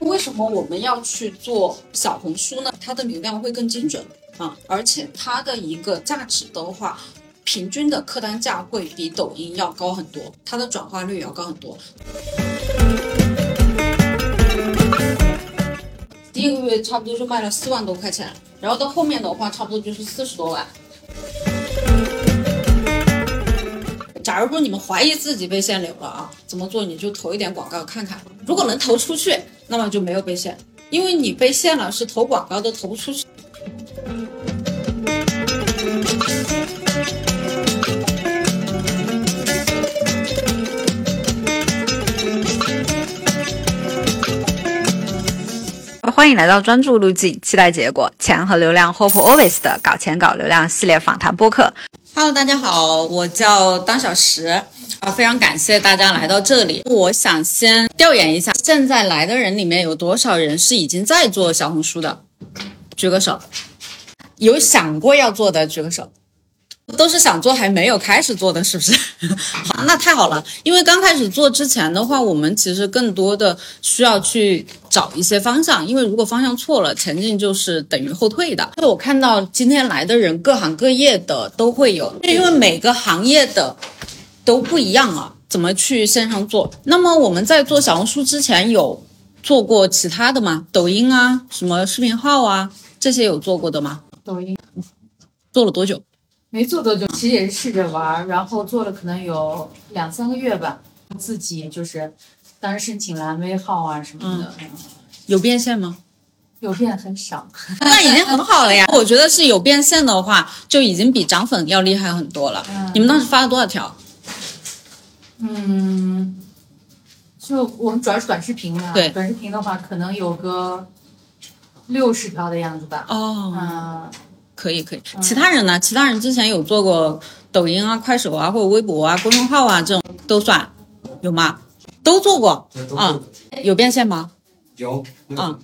为什么我们要去做小红书呢？它的流量会更精准啊，而且它的一个价值的话，平均的客单价会比抖音要高很多，它的转化率也要高很多。一个月差不多就卖了四万多块钱，然后到后面的话，差不多就是四十多万。假如说你们怀疑自己被限流了啊，怎么做？你就投一点广告看看，如果能投出去，那么就没有被限，因为你被限了是投广告都投不出去。欢迎来到专注路径，期待结果，钱和流量 Hope Always 的搞钱搞流量系列访谈播客。Hello，大家好，我叫当小时啊，非常感谢大家来到这里。我想先调研一下，现在来的人里面有多少人是已经在做小红书的？举个手。有想过要做的举个手。都是想做还没有开始做的，是不是？好，那太好了。因为刚开始做之前的话，我们其实更多的需要去找一些方向，因为如果方向错了，前进就是等于后退的。就我看到今天来的人，各行各业的都会有，因为每个行业的都不一样啊，怎么去线上做？那么我们在做小红书之前有做过其他的吗？抖音啊，什么视频号啊，这些有做过的吗？抖音做了多久？没做多久，其实也是试着玩儿，然后做了可能有两三个月吧，自己就是当时申请蓝 V 号啊什么的，嗯有变现吗？有变很少。那已经很好了呀。我觉得是有变现的话，就已经比涨粉要厉害很多了。嗯你们当时发了多少条？嗯，就我们主要是短视频嘛，对短视频的话可能有个六十条的样子吧。哦，嗯，可以可以。其他人呢？其他人之前有做过抖音啊、快手啊，或者微博啊、公众号啊这种都算有吗？都做过啊？有变现吗？有啊，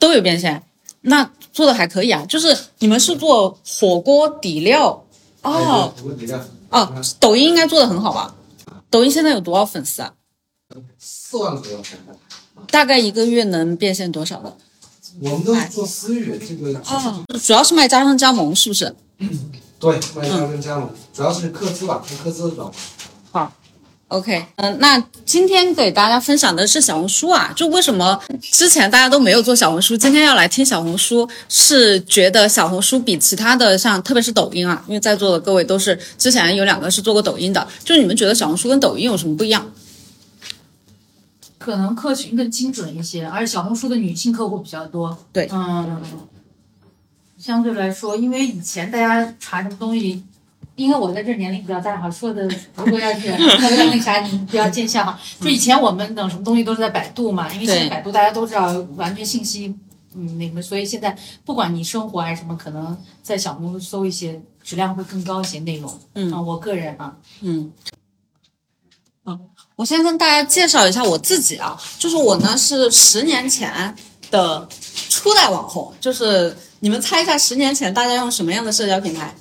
都有变现，那做的还可以啊。就是你们是做火锅底料哦火锅底料，哦，抖音应该做的很好吧？抖音现在有多少粉丝啊？四万左右。大概一个月能变现多少的？我们都是做私域，这个哦，主要是卖家商加盟，是不是？对卖家商加盟，主要是客资吧，看客资的转化。好 OK，嗯、那今天给大家分享的是小红书啊，就为什么之前大家都没有做小红书，今天要来听小红书，是觉得小红书比其他的像，特别是抖音啊，因为在座的各位都是之前有两个是做过抖音的，就是你们觉得小红书跟抖音有什么不一样？可能客群更精准一些，而且小红书的女性客户比较多。对嗯，相对来说，因为以前大家查什么东西，因为我在这年龄比较大哈，说的如果要是 那啥，你不要见笑哈。就以前我们等什么东西都是在百度嘛，因为现在百度大家都知道完全信息，嗯，那个，所以现在不管你生活还是什么，可能在小红书搜一些质量会更高一些内容。嗯啊，我个人啊，嗯，啊，我先跟大家介绍一下我自己啊，就是我呢是十年前的初代网红，就是你们猜一下，十年前大家用什么样的社交平台？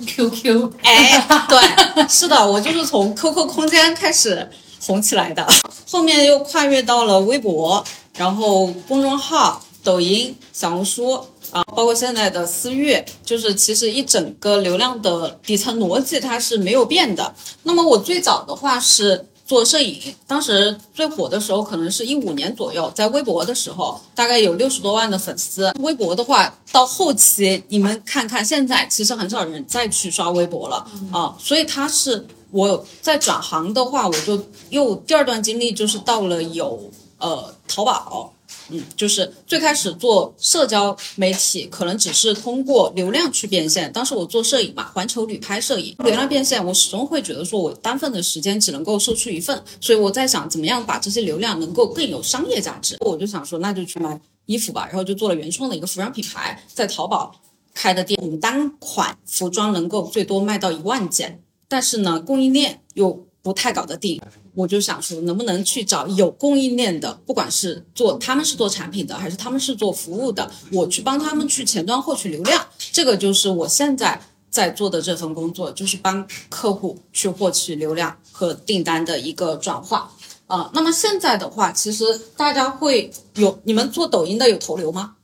QQ，哎，对，是的，我就是从 QQ 空间开始红起来的，后面又跨越到了微博，然后公众号、抖音、小红书啊，包括现在的私域，就是其实一整个流量的底层逻辑它是没有变的。那么我最早的话是做摄影，当时最火的时候可能是一五年左右，在微博的时候大概有六十多万的粉丝。微博的话，到后期你们看看，现在其实很少人再去刷微博了啊，所以它是我在转行的话，我就又第二段经历就是到了有呃淘宝。嗯，就是最开始做社交媒体，可能只是通过流量去变现。当时我做摄影嘛，环球旅拍摄影，流量变现，我始终会觉得说我单份的时间只能够售出一份，所以我在想怎么样把这些流量能够更有商业价值。我就想说，那就去卖衣服吧，然后就做了原创的一个服装品牌，在淘宝开的店，我们单款服装能够最多卖到一万件，但是呢，供应链又不太搞得定。我就想说，能不能去找有供应链的，不管是做他们是做产品的，还是他们是做服务的，我去帮他们去前端获取流量，这个就是我现在在做的这份工作，就是帮客户去获取流量和订单的一个转化。啊，那么现在的话，其实大家会有你们做抖音的有投流吗？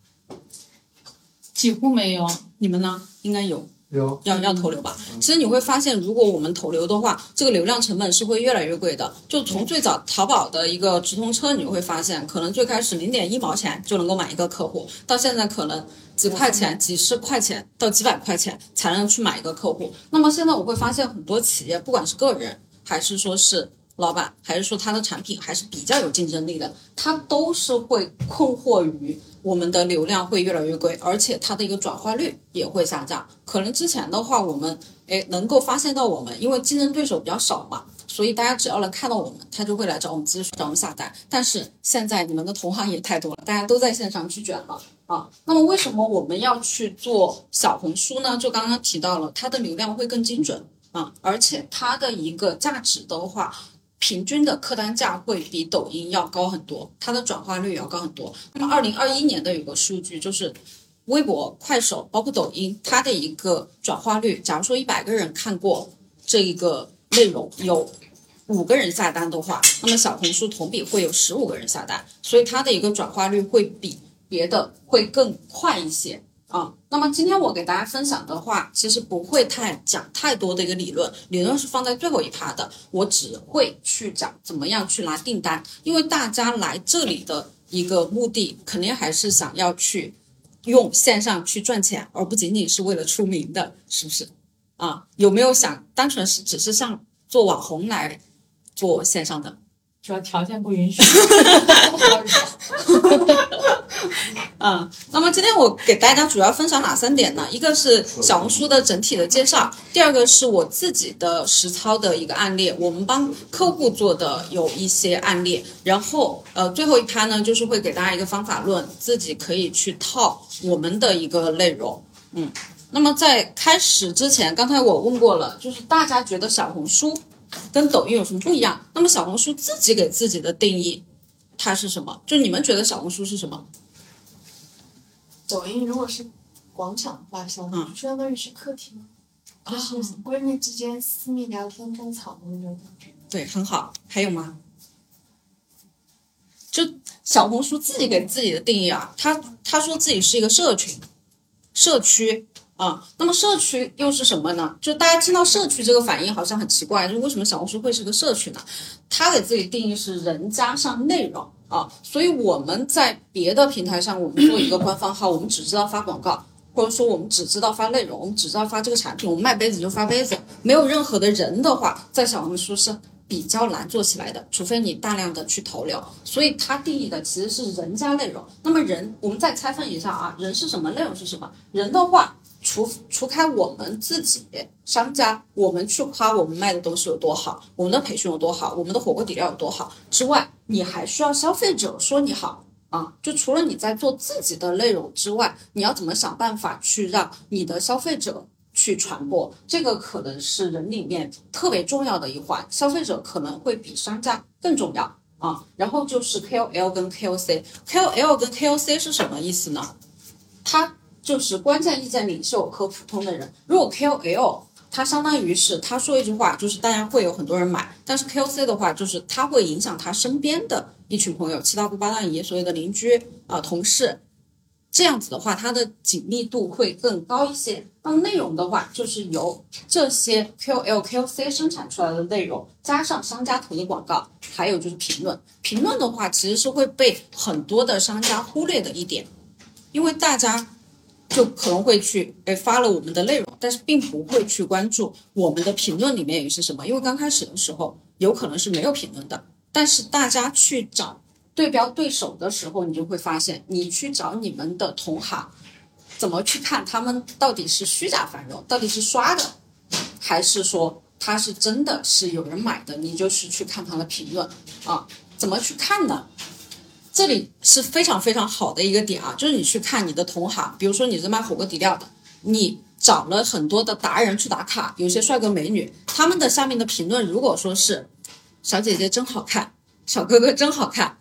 几乎没有。你们呢？应该有。有要要投流吧。其实你会发现，如果我们投流的话，这个流量成本是会越来越贵的。就从最早淘宝的一个直通车，你会发现，可能最开始零点一毛钱就能够买一个客户，到现在可能几块钱、几十块钱到几百块钱才能去买一个客户。那么现在我会发现，很多企业，不管是个人还是说是老板，还是说他的产品还是比较有竞争力的，他都是会困惑于。我们的流量会越来越贵，而且它的一个转化率也会下降。可能之前的话，我们诶能够发现到我们，因为竞争对手比较少嘛，所以大家只要能看到我们，他就会来找我们咨询、找我们下单。但是现在你们的同行也太多了，大家都在线上去卷了啊。那么为什么我们要去做小红书呢？就刚刚提到了，它的流量会更精准啊，而且它的一个价值的话。平均的客单价会比抖音要高很多，它的转化率也要高很多。那么，二零二一年的有个数据就是，微博、快手包括抖音，它的一个转化率，假如说一百个人看过这一个内容，有五个人下单的话，那么小红书同比会有十五个人下单，所以它的一个转化率会比别的会更快一些。啊，那么今天我给大家分享的话，其实不会太讲太多的一个理论，理论是放在最后一趴的，我只会去讲怎么样去拿订单，因为大家来这里的一个目的，肯定还是想要去用线上去赚钱，而不仅仅是为了出名的，是不是？啊，有没有想单纯是只是像做网红来做线上的？主要条件不允许。嗯，那么今天我给大家主要分享哪三点呢？一个是小红书的整体的介绍，第二个是我自己的实操的一个案例，我们帮客户做的有一些案例，然后呃最后一趴呢就是会给大家一个方法论，自己可以去套我们的一个内容。嗯，那么在开始之前，刚才我问过了，就是大家觉得小红书。跟抖音有什么不一样？那么小红书自己给自己的定义，它是什么？就你们觉得小红书是什么？抖音如果是广场的话，相当于是客厅，就是闺蜜之间私密聊天种草的那种感觉。对，很好。还有吗？就小红书自己给自己的定义啊，他他说自己是一个社群，社区。啊，那么社区又是什么呢？就大家听到社区这个反应好像很奇怪，就是为什么小红书会是个社区呢？他给自己定义是人加上内容啊，所以我们在别的平台上，我们做一个官方号，我们只知道发广告，或者说我们只知道发内容，我们只知道发这个产品，我们卖杯子就发杯子，没有任何的人的话，在小红书是比较难做起来的，除非你大量的去投流。所以它定义的其实是人加内容。那么人，我们再拆分一下啊，人是什么？内容是什么？人的话。除除开我们自己商家，我们去夸我们卖的东西有多好，我们的培训有多好，我们的火锅底料有多好之外，你还需要消费者说你好啊。就除了你在做自己的内容之外，你要怎么想办法去让你的消费者去传播？这个可能是人里面特别重要的一环，消费者可能会比商家更重要啊。然后就是 KOL 跟 KOC，KOL 跟 KOC 是什么意思呢？它。就是关键意见领袖和普通的人。如果 KOL，它相当于是他说一句话，就是大家会有很多人买；但是 KOC 的话，就是他会影响他身边的一群朋友，七大姑八大姨，所有的邻居啊、同事。这样子的话，它的紧密度会更高一些。那内容的话，就是由这些 KOL、KOC 生产出来的内容，加上商家投的广告，还有就是评论。评论的话，其实是会被很多的商家忽略的一点，因为大家。就可能会去诶发了我们的内容，但是并不会去关注我们的评论里面也是什么，因为刚开始的时候有可能是没有评论的。但是大家去找对标对手的时候，你就会发现，你去找你们的同行，怎么去看他们到底是虚假繁荣，到底是刷的，还是说他是真的是有人买的？你就是去看他的评论啊，怎么去看呢？这里是非常非常好的一个点啊，就是你去看你的同行，比如说你是卖火锅底料的，你找了很多的达人去打卡，有些帅哥美女，他们的下面的评论如果说是小姐姐真好看，小哥哥真好看，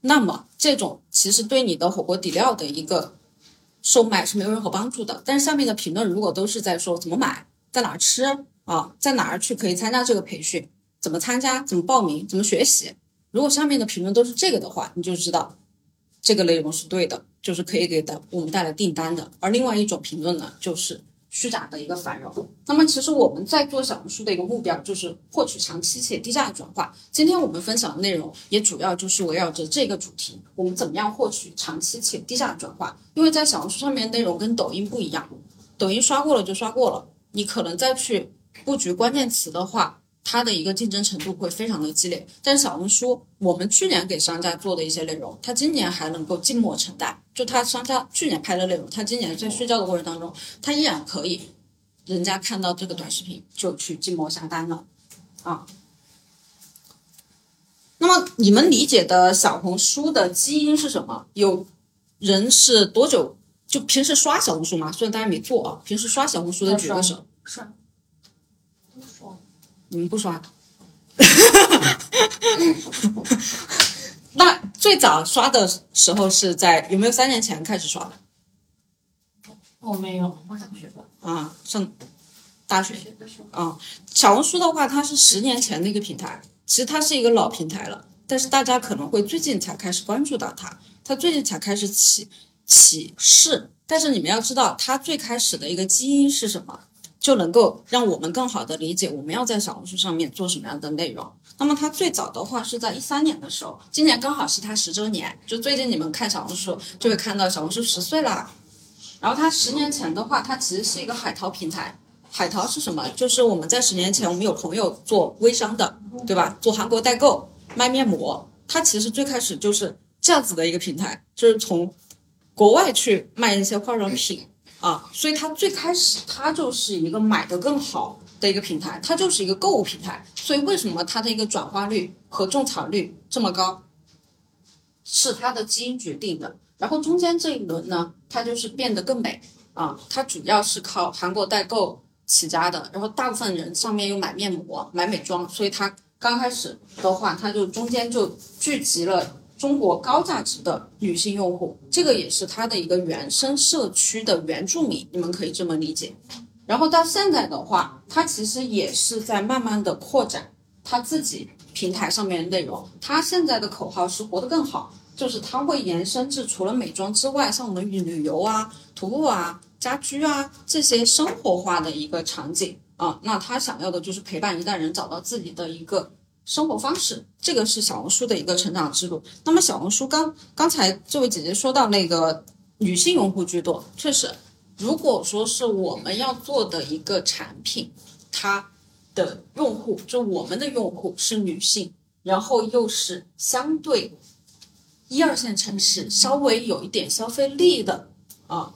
那么这种其实对你的火锅底料的一个售卖是没有任何帮助的。但是下面的评论如果都是在说怎么买，在哪儿吃啊，在哪儿去可以参加这个培训，怎么参加，怎么报名，怎么学习，如果下面的评论都是这个的话，你就知道这个内容是对的，就是可以给带我们带来订单的。而另外一种评论呢，就是虚假的一个繁荣。那么其实我们在做小红书的一个目标就是获取长期且低价的转化。今天我们分享的内容也主要就是围绕着这个主题，我们怎么样获取长期且低价的转化？因为在小红书上面内容跟抖音不一样，抖音刷过了就刷过了，你可能再去布局关键词的话。它的一个竞争程度会非常的激烈，但是小红书，我们去年给商家做的一些内容，它今年还能够静默承担。就它商家去年拍的内容，它今年在睡觉的过程当中，它依然可以，人家看到这个短视频就去静默下单了，啊。那么你们理解的小红书的基因是什么？有人是多久就平时刷小红书吗？虽然大家没做啊，平时刷小红书的举个手。刷。你们不刷？那最早刷的时候是在有没有三年前开始刷的？我没有，我上学吧。啊，上大学啊。小红书的话，它是十年前的一个平台，其实它是一个老平台了，但是大家可能会最近才开始关注到它，它最近才开始起起势。但是你们要知道，它最开始的一个基因是什么？就能够让我们更好的理解我们要在小红书上面做什么样的内容。那么它最早的话是在一三年的时候，今年刚好是它十周年。就最近你们看小红书就会看到小红书十岁啦。然后它十年前的话，它其实是一个海淘平台。海淘是什么？就是我们在十年前，我们有朋友做微商的，对吧？做韩国代购卖面膜，它其实最开始就是这样子的一个平台，就是从国外去卖一些化妆品。啊，所以它最开始它就是一个买的更好的一个平台，它就是一个购物平台。所以为什么它的一个转化率和种草率这么高，是它的基因决定的。然后中间这一轮呢，它就是变得更美啊，它主要是靠韩国代购起家的，然后大部分人上面又买面膜、买美妆，所以它刚开始的话，它就中间就聚集了。中国高价值的女性用户，这个也是它的一个原生社区的原住民，你们可以这么理解。然后到现在的话，它其实也是在慢慢的扩展它自己平台上面的内容。它现在的口号是活得更好，就是它会延伸至除了美妆之外，像我们旅游啊、徒步啊、家居啊这些生活化的一个场景啊。那他想要的就是陪伴一代人找到自己的一个。生活方式，这个是小红书的一个成长之路。那么小红书刚刚才这位姐姐说到那个女性用户居多，确实，如果说是我们要做的一个产品，它的用户就我们的用户是女性，然后又是相对一二线城市稍微有一点消费力的啊，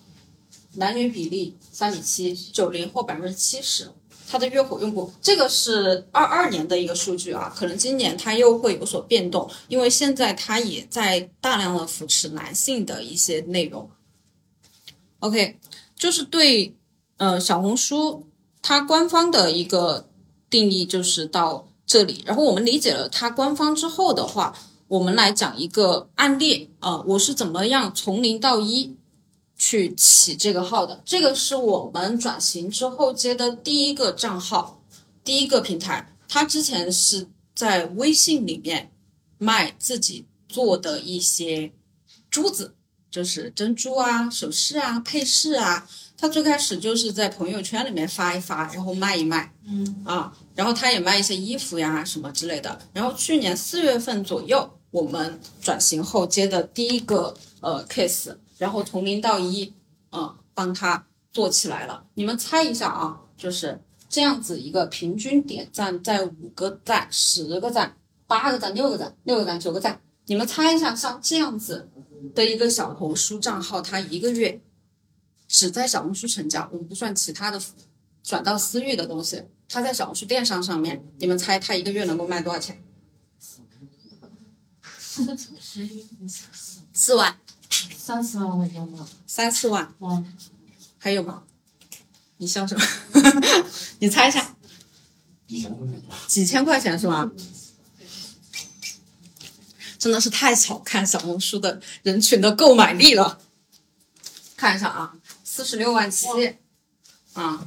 男女比例三比七，九零后百分之七十。它的月活用户，这个是二二年的一个数据啊，可能今年它又会有所变动，因为现在它也在大量的扶持男性的一些内容。OK，就是对，呃，小红书它官方的一个定义就是到这里，然后我们理解了它官方之后的话，我们来讲一个案例啊，我是怎么样从零到一。去起这个号的，这个是我们转型之后接的第一个账号，第一个平台。他之前是在微信里面卖自己做的一些珠子，就是珍珠啊、首饰啊、配饰啊。他最开始就是在朋友圈里面发一发，然后卖一卖，嗯啊，然后他也卖一些衣服呀什么之类的。然后去年四月份左右，我们转型后接的第一个呃 case。然后从零到一，嗯，帮他做起来了。你们猜一下啊，就是这样子一个平均点赞在五个赞、十个赞、八个赞、六个赞、六个赞、九个赞。你们猜一下，像这样子的一个小红书账号，它一个月只在小红书成交，我们不算其他的转到私域的东西，它在小红书电商上面，你们猜它一个月能够卖多少钱？四万。三四万块钱吧，三四万，嗯，还有吗？你笑什么？你猜一下，几千块钱。是吧？真的是太小看小红书的人群的购买力了。看一下啊，四十六万七，啊，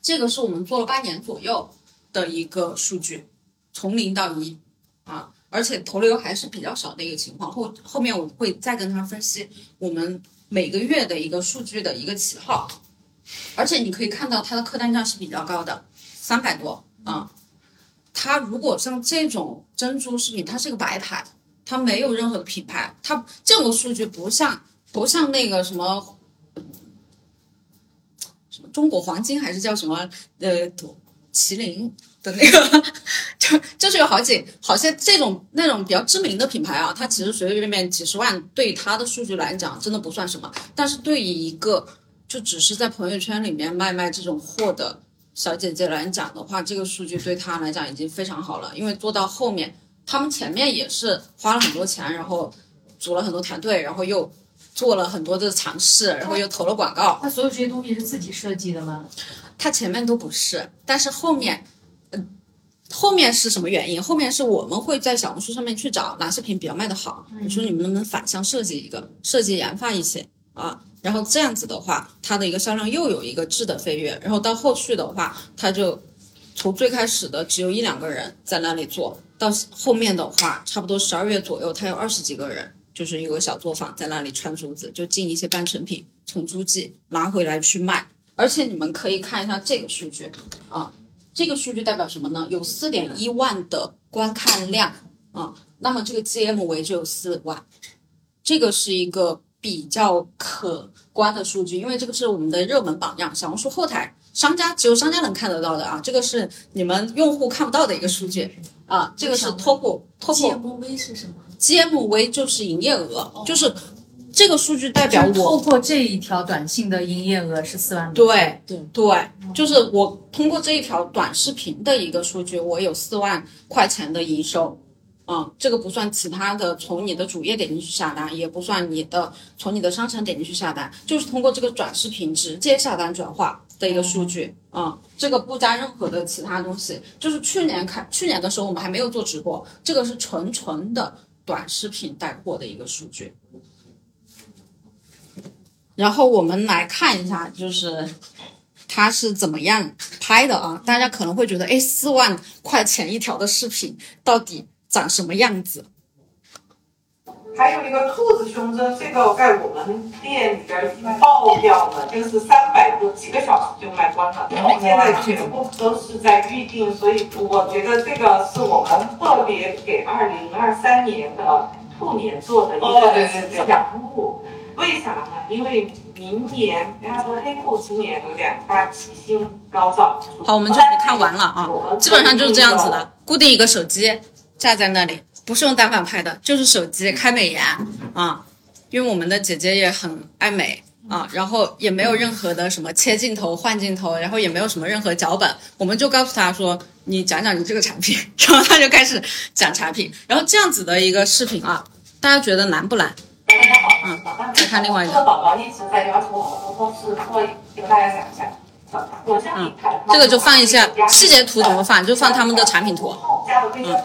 这个是我们做了半年左右的一个数据，从零到一。啊，而且投流还是比较少的一个情况。后后面我会再跟他分析我们每个月的一个数据的一个起号，而且你可以看到它的客单价是比较高的，三百多啊。它如果像这种珍珠饰品，它是个白牌，它没有任何的品牌，它这种数据不像不像那个什么什么中国黄金还是叫什么呃麒麟的那个，就就是有好几好些这种那种比较知名的品牌啊，它其实随随便便几十万，对它的数据来讲真的不算什么，但是对于一个就只是在朋友圈里面卖卖这种货的。小姐姐来讲的话，这个数据对她来讲已经非常好了，因为做到后面，他们前面也是花了很多钱，然后组了很多团队，然后又做了很多的尝试，然后又投了广告。他所有这些东西是自己设计的吗？他前面都不是，但是后面，嗯，后面是什么原因？后面是我们会在小红书上面去找哪些品比较卖的好，你说你们能不能反向设计一个，设计研发一些啊？然后这样子的话，它的一个销量又有一个质的飞跃。然后到后续的话，它就从最开始的只有一两个人在那里做到后面的话，差不多十二月左右，它有二十几个人，就是一个小作坊在那里串珠子，就进一些半成品，从诸暨拿回来去卖。而且你们可以看一下这个数据啊，这个数据代表什么呢？有四点一万的观看量啊，那么这个 GMV 就有四万，这个是一个。比较可观的数据，因为这个是我们的热门榜样，小红书后台商家只有商家能看得到的啊，这个是你们用户看不到的一个数据啊，这个是 top top GMV 是什么？GMV 就是营业额，就是这个数据代表我透过这一条短信的营业额是四万多，对对对，就是我通过这一条短视频的一个数据，我有四万块钱的营收。嗯，这个不算其他的，从你的主页点进去下单，也不算你的从你的商城点进去下单，就是通过这个短视频直接下单转化的一个数据。嗯，这个不加任何的其他东西，就是去年开去年的时候我们还没有做直播，这个是纯纯的短视频带货的一个数据。然后我们来看一下，就是它是怎么样拍的啊？大家可能会觉得，哎，四万块钱一条的视频到底？长什么样子？还有一个兔子胸针，这个在我们店里边爆掉了，就是三百多几个小时就卖光了，现在全部都是在预定，所以我觉得这个是我们特别给二零二三年的兔年做的一个奖物。为啥呢？因为明年人家说黑兔今年有两大吉星高照。好，我们这里看完了啊，基本上就是这样子的，固定一个手机。架在那里，不是用单反拍的，就是手机开美颜啊，因为我们的姐姐也很爱美啊，然后也没有任何的什么切镜头、换镜头，然后也没有什么任何脚本，我们就告诉她说，你讲讲你这个产品，然后她就开始讲产品，然后这样子的一个视频啊，大家觉得难不难？嗯，再看另外一个。宝宝一直在要求我们公司做，给大家讲一下。嗯，这个就放一下细节图怎么放，就放他们的产品图。嗯。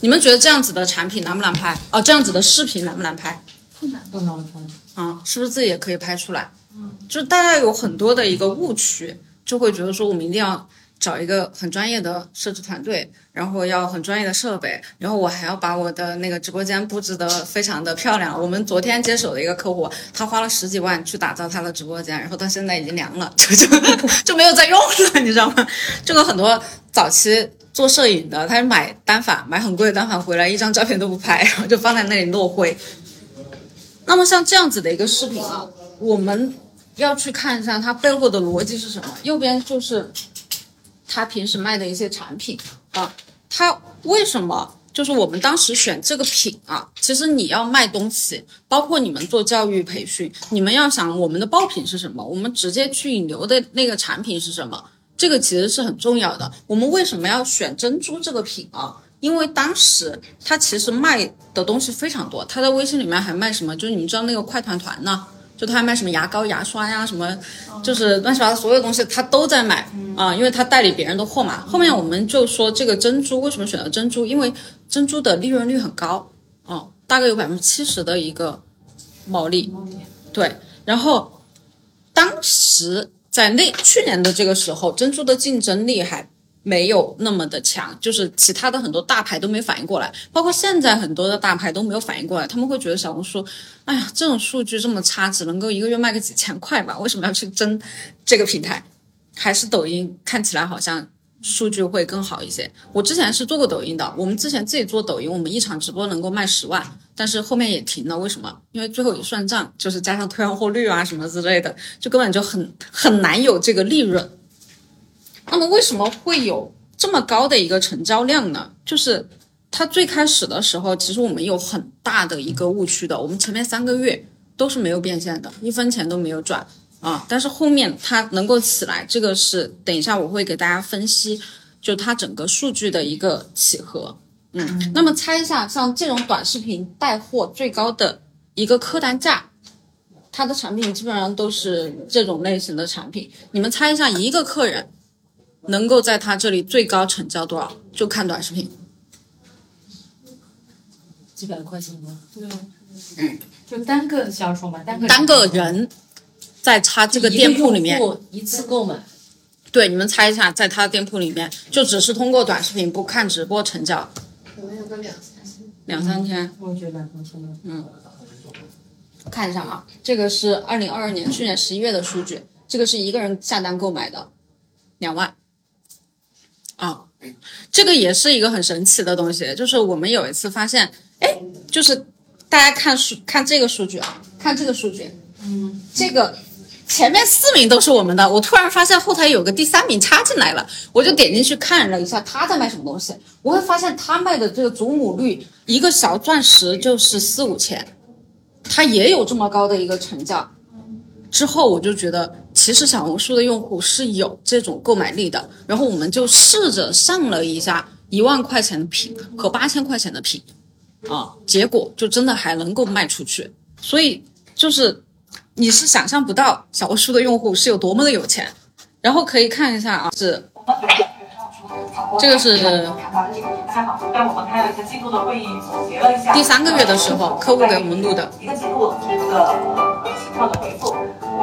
你们觉得这样子的产品难不难拍？哦，这样子的视频难不难拍？不难，不难拍。啊，是不是自己也可以拍出来？嗯，就是大家有很多的一个误区，就会觉得说我们一定要找一个很专业的摄制团队，然后要很专业的设备，然后我还要把我的那个直播间布置的非常的漂亮。我们昨天接手的一个客户，他花了十几万去打造他的直播间，然后到现在已经凉了，就就 就没有再用了，你知道吗？这个很多早期。做摄影的，他买单反，买很贵的单反回来，一张照片都不拍，然后就放在那里落灰。那么像这样子的一个视频啊，我们要去看一下它背后的逻辑是什么。右边就是他平时卖的一些产品啊，他为什么就是我们当时选这个品啊？其实你要卖东西，包括你们做教育培训，你们要想我们的爆品是什么，我们直接去引流的那个产品是什么。这个其实是很重要的。我们为什么要选珍珠这个品啊？因为当时他其实卖的东西非常多，他在微信里面还卖什么？就是你们知道那个快团团呢？就他还卖什么牙膏、牙刷呀，什么就是乱七八糟所有东西他都在买啊，因为他代理别人的货嘛。后面我们就说这个珍珠为什么选择珍珠？因为珍珠的利润率很高，哦，大概有百分之七十的一个毛利，对。然后当时在那去年的这个时候，珍珠的竞争力还没有那么的强，就是其他的很多大牌都没反应过来，包括现在很多的大牌都没有反应过来，他们会觉得小红书，哎呀，这种数据这么差，只能够一个月卖个几千块吧，为什么要去争这个平台？还是抖音看起来好像数据会更好一些。我之前是做过抖音的，我们之前自己做抖音，我们一场直播能够卖十万，但是后面也停了，为什么？因为最后一算账，就是加上退换货率啊什么之类的，就根本就很很难有这个利润。那么为什么会有这么高的一个成交量呢？就是它最开始的时候，其实我们有很大的一个误区的，我们前面三个月都是没有变现的，一分钱都没有赚。啊，但是后面它能够起来，这个是等一下我会给大家分析，就它整个数据的一个起合。嗯，那么猜一下，像这种短视频带货最高的一个客单价，它的产品基本上都是这种类型的产品。你们猜一下，一个客人能够在他这里最高成交多少？就看短视频，几百块钱吗？对，嗯，就单个销售嘛，单个单个人。在他这个店铺里面。一次购买，对，你们猜一下，在他的店铺里面，就只是通过短视频不看直播成交，可能有个两三千，两三千，我觉得两三千嗯，看一下啊，这个是二零二二年去年十一月的数据，这个是一个人下单购买的，两万，啊，这个也是一个很神奇的东西，就是我们有一次发现，哎，就是大家看数看这个数据啊，看这个数据，嗯，这个。前面四名都是我们的，我突然发现后台有个第三名插进来了，我就点进去看了一下他在卖什么东西，我会发现他卖的这个祖母绿一个小钻石就是四五千，他也有这么高的一个成交。之后我就觉得，其实小红书的用户是有这种购买力的，然后我们就试着上了一下一万块钱的品和八千块钱的品，啊，结果就真的还能够卖出去，所以就是。你是想象不到小红书的用户是有多么的有钱，然后可以看一下啊，是这个是第三个月的时候客户给我们录的。一个季度的情况的回复，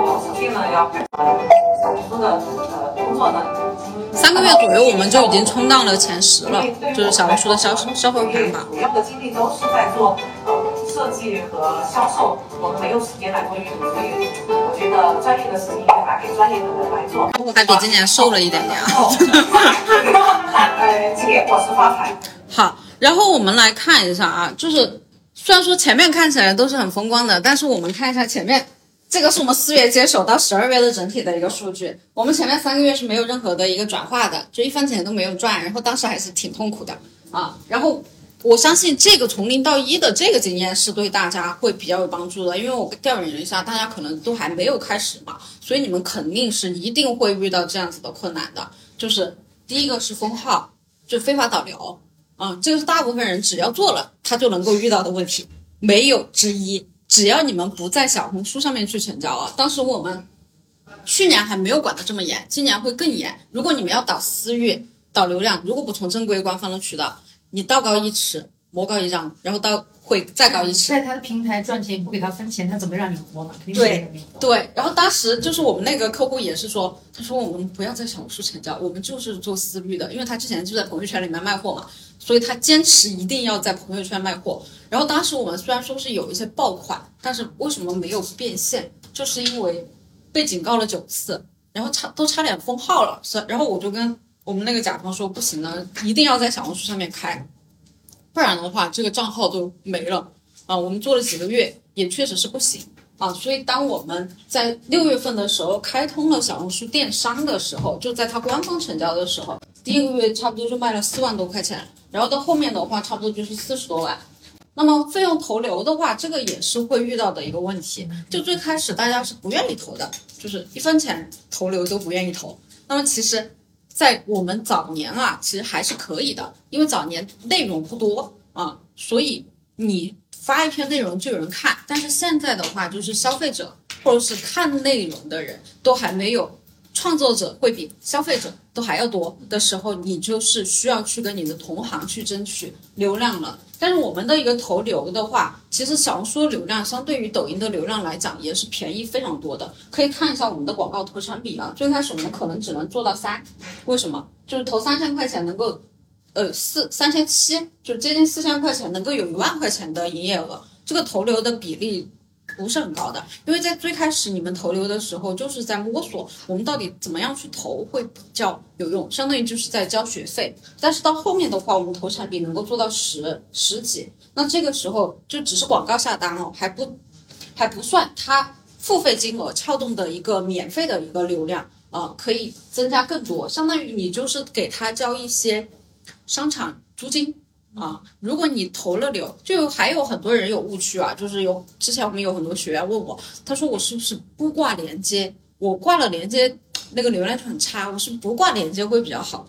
我首先呢要小红书的呃工作呢，三个月左右我们就已经冲到了前十了，就是小红书的销售销售排行榜。主要的精力都是在做呃。设计和销售，我们没有时间来做运营，所以我觉得专业的事情应该拿给专业的人来做。我还比今年瘦了一点点。呃，今年我是发财。好，然后我们来看一下啊，就是虽然说前面看起来都是很风光的，但是我们看一下前面，这个是我们四月接手到十二月的整体的一个数据。我们前面三个月是没有任何的一个转化的，就一分钱都没有赚，然后当时还是挺痛苦的啊，然后。我相信这个从零到一的这个经验是对大家会比较有帮助的，因为我调研了一下，大家可能都还没有开始嘛，所以你们肯定是一定会遇到这样子的困难的。就是第一个是封号，就非法导流，啊，这个是大部分人只要做了，他就能够遇到的问题，没有之一。只要你们不在小红书上面去成交啊，当时我们去年还没有管得这么严，今年会更严。如果你们要导私域、导流量，如果不从正规官方的渠道。你道高一尺，魔高一丈，然后到会再高一尺。在他的平台赚钱不给他分钱，他怎么让你活嘛？对对。然后当时就是我们那个客户也是说，他说我们不要在小红书成交，我们就是做私域的，因为他之前就在朋友圈里面卖货嘛，所以他坚持一定要在朋友圈卖货。然后当时我们虽然说是有一些爆款，但是为什么没有变现？就是因为被警告了九次，然后差都差点封号了。是，然后我就跟。我们那个甲方说不行呢，一定要在小红书上面开，不然的话这个账号都没了啊。我们做了几个月，也确实是不行啊。所以当我们在六月份的时候开通了小红书电商的时候，就在它官方成交的时候，第一个月差不多就卖了四万多块钱，然后到后面的话差不多就是四十多万。那么费用投流的话，这个也是会遇到的一个问题。就最开始大家是不愿意投的，就是一分钱投流都不愿意投。那么其实。在我们早年啊，其实还是可以的，因为早年内容不多啊，所以你发一篇内容就有人看。但是现在的话，就是消费者或者是看内容的人都还没有创作者会比消费者都还要多的时候，你就是需要去跟你的同行去争取流量了。但是我们的一个投流的话，其实小红书流量相对于抖音的流量来讲也是便宜非常多的。可以看一下我们的广告投产比啊，最开始我们可能只能做到三，为什么？就是投三千块钱能够，呃四三千七，就接近四千块钱能够有一万块钱的营业额，这个投流的比例。不是很高的，因为在最开始你们投流的时候，就是在摸索我们到底怎么样去投会比较有用，相当于就是在交学费。但是到后面的话，我们投产比能够做到十十几，那这个时候就只是广告下单哦，还不还不算它付费金额撬动的一个免费的一个流量啊，可以增加更多，相当于你就是给他交一些商场租金。啊，如果你投了流，就还有很多人有误区啊，就是有之前我们有很多学员问我，他说我是不是不挂连接？我挂了连接，那个流量就很差，我是不挂连接会比较好？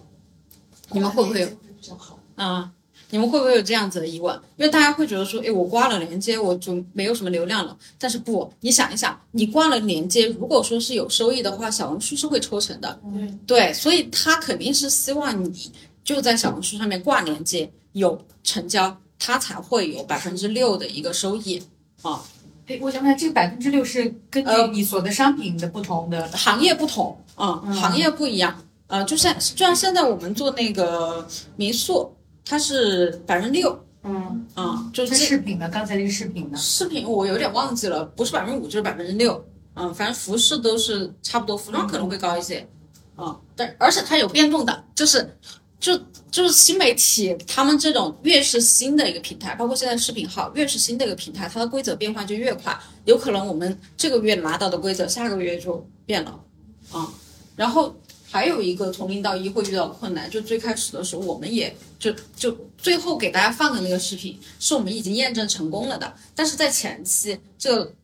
你们会不会有比较好？啊？你们会不会有这样子的疑问？因为大家会觉得说，哎，我挂了连接，我就没有什么流量了。但是不，你想一想，你挂了连接，如果说是有收益的话，小红书是会抽成的。嗯，对，所以他肯定是希望你就在小红书上面挂连接。有成交，它才会有百分之六的一个收益啊。哎，我想问，这个百分之六是根据你所的商品的不同的行业不同啊，行业不一样啊。就像就像现在我们做那个民宿，它是百分之六，嗯啊，就是饰品呢？刚才那个饰品呢？饰品我有点忘记了，不是百分之五就是百分之六，嗯，反正服饰都是差不多，服装可能会高一些，啊，但而且它有变动的，就是。就就是新媒体，他们这种越是新的一个平台，包括现在视频号，越是新的一个平台，它的规则变化就越快。有可能我们这个月拿到的规则，下个月就变了，啊。然后还有一个从零到一会遇到困难，就最开始的时候，我们也就就最后给大家放的那个视频，是我们已经验证成功了的。但是在前期，这个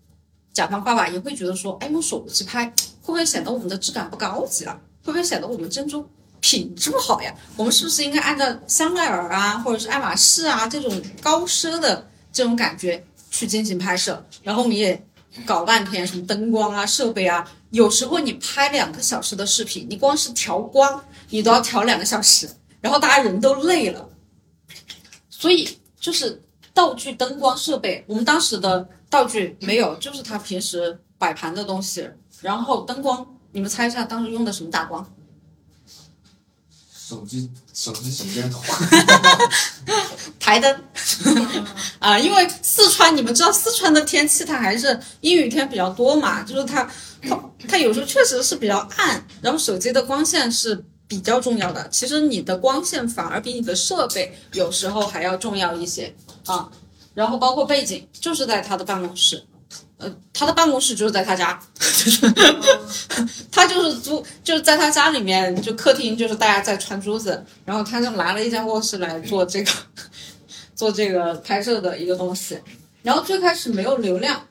甲方爸爸也会觉得说，哎，用手机拍会不会显得我们的质感不高级了？会不会显得我们珍珠？品质不好呀，我们是不是应该按照香奈儿啊，或者是爱马仕啊这种高奢的这种感觉去进行拍摄？然后我们也搞半天什么灯光啊、设备啊，有时候你拍两个小时的视频，你光是调光你都要调两个小时，然后大家人都累了。所以就是道具、灯光设备，我们当时的道具没有，就是他平时摆盘的东西。然后灯光，你们猜一下当时用的什么打光？手机手机手电筒，台灯 啊，因为四川你们知道四川的天气它还是阴雨天比较多嘛，就是它它它有时候确实是比较暗，然后手机的光线是比较重要的。其实你的光线反而比你的设备有时候还要重要一些啊。然后包括背景，就是在他的办公室。呃，他的办公室就是在他家，他就是租，就是在他家里面，就客厅就是大家在串珠子，然后他就拿了一间卧室来做这个，做这个拍摄的一个东西。然后最开始没有流量，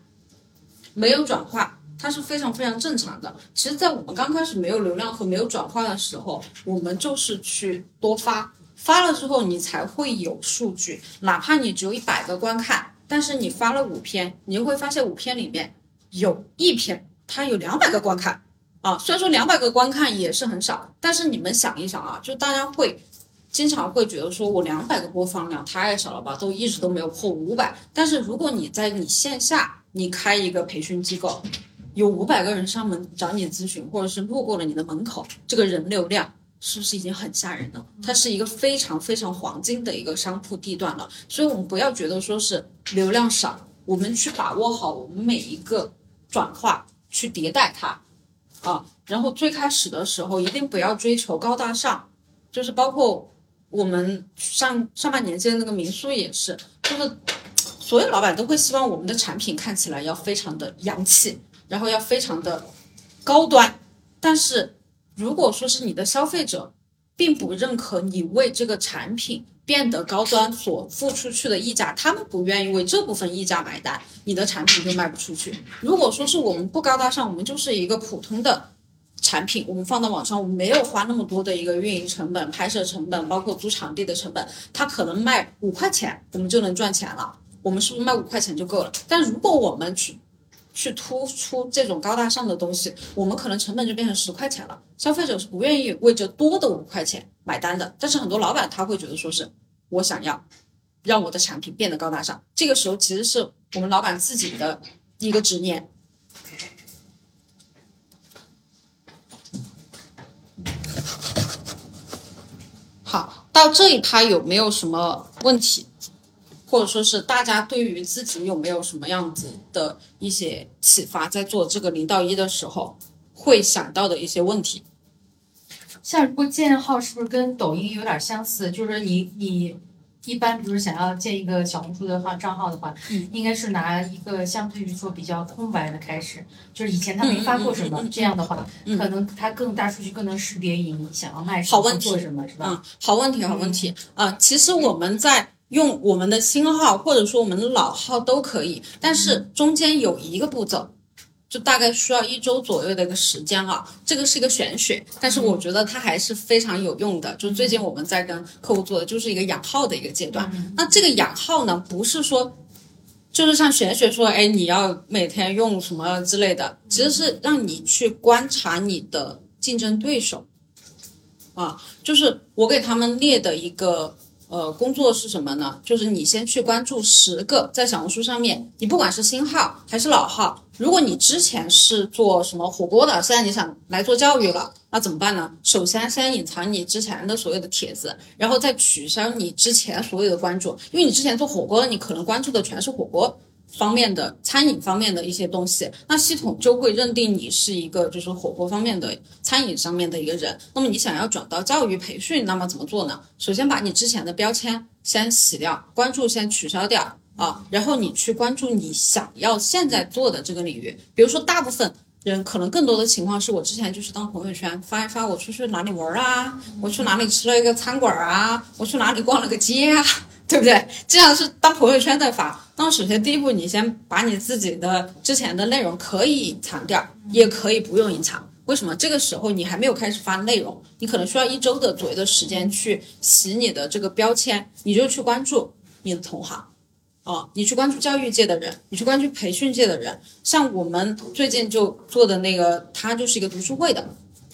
没有转化，它是非常非常正常的。其实，在我们刚开始没有流量和没有转化的时候，我们就是去多发，发了之后你才会有数据，哪怕你只有一百个观看。但是你发了五篇，你就会发现五篇里面有一篇它有两百个观看啊。虽然说两百个观看也是很少，但是你们想一想啊，就大家会经常会觉得说我两百个播放量太少了吧，都一直都没有破五百。但是如果你在你线下你开一个培训机构，有五百个人上门找你咨询，或者是路过了你的门口，这个人流量。是不是已经很吓人了？它是一个非常非常黄金的一个商铺地段了，所以我们不要觉得说是流量少，我们去把握好我们每一个转化，去迭代它，啊，然后最开始的时候一定不要追求高大上，就是包括我们上上半年接的那个民宿也是，就是所有老板都会希望我们的产品看起来要非常的洋气，然后要非常的高端，但是。如果说是你的消费者并不认可你为这个产品变得高端所付出去的溢价，他们不愿意为这部分溢价买单，你的产品就卖不出去。如果说是我们不高大上，我们就是一个普通的产品，我们放到网上，我们没有花那么多的一个运营成本、拍摄成本，包括租场地的成本，它可能卖五块钱，我们就能赚钱了。我们是不是卖五块钱就够了？但如果我们去去突出这种高大上的东西，我们可能成本就变成十块钱了，消费者是不愿意为这多的五块钱买单的。但是很多老板他会觉得说是我想要让我的产品变得高大上，这个时候其实是我们老板自己的一个执念。好，到这一趴有没有什么问题？或者说是大家对于自己有没有什么样子的一些启发，在做这个零到一的时候会想到的一些问题。像如果建号是不是跟抖音有点相似？就是你你一般比如想要建一个小红书的话账号的话，嗯应该是拿一个相对于说比较空白的开始，就是以前他没发过什么，嗯嗯嗯嗯这样的话，嗯可能它更大数据更能识别你想要卖什么好问题做什么，是吧？嗯，好问题，好问题啊、其实我们在用我们的新号或者说我们的老号都可以，但是中间有一个步骤，就大概需要一周左右的一个时间啊。这个是一个玄学，但是我觉得它还是非常有用的。就最近我们在跟客户做的就是一个养号的一个阶段。那这个养号呢，不是说。就是像玄学说，哎，你要每天用什么之类的，其实是让你去观察你的竞争对手，啊，就是我给他们列的一个呃工作是什么呢？就是你先去关注十个在小红书上面，你不管是新号还是老号，如果你之前是做什么火锅的，现在你想来做教育了，那怎么办呢？首先先隐藏你之前的所有的帖子，然后再取消你之前所有的关注，因为你之前做火锅，你可能关注的全是火锅。方面的餐饮方面的一些东西，那系统就会认定你是一个就是火锅方面的餐饮上面的一个人。那么你想要转到教育培训，那么怎么做呢？首先把你之前的标签先洗掉，关注先取消掉啊，然后你去关注你想要现在做的这个领域。比如说，大部分人可能更多的情况是我之前就是当朋友圈发一发我出去哪里玩儿啊，我去哪里吃了一个餐馆啊，我去哪里逛了个街啊。对不对？这样是当朋友圈在发。那么首先第一步，你先把你自己的之前的内容可以隐藏掉，也可以不用隐藏。为什么？这个时候你还没有开始发内容，你可能需要一周的左右的时间去洗你的这个标签，你就去关注你的同行。哦，你去关注教育界的人，你去关注培训界的人，像我们最近就做的那个，他就是一个读书会的，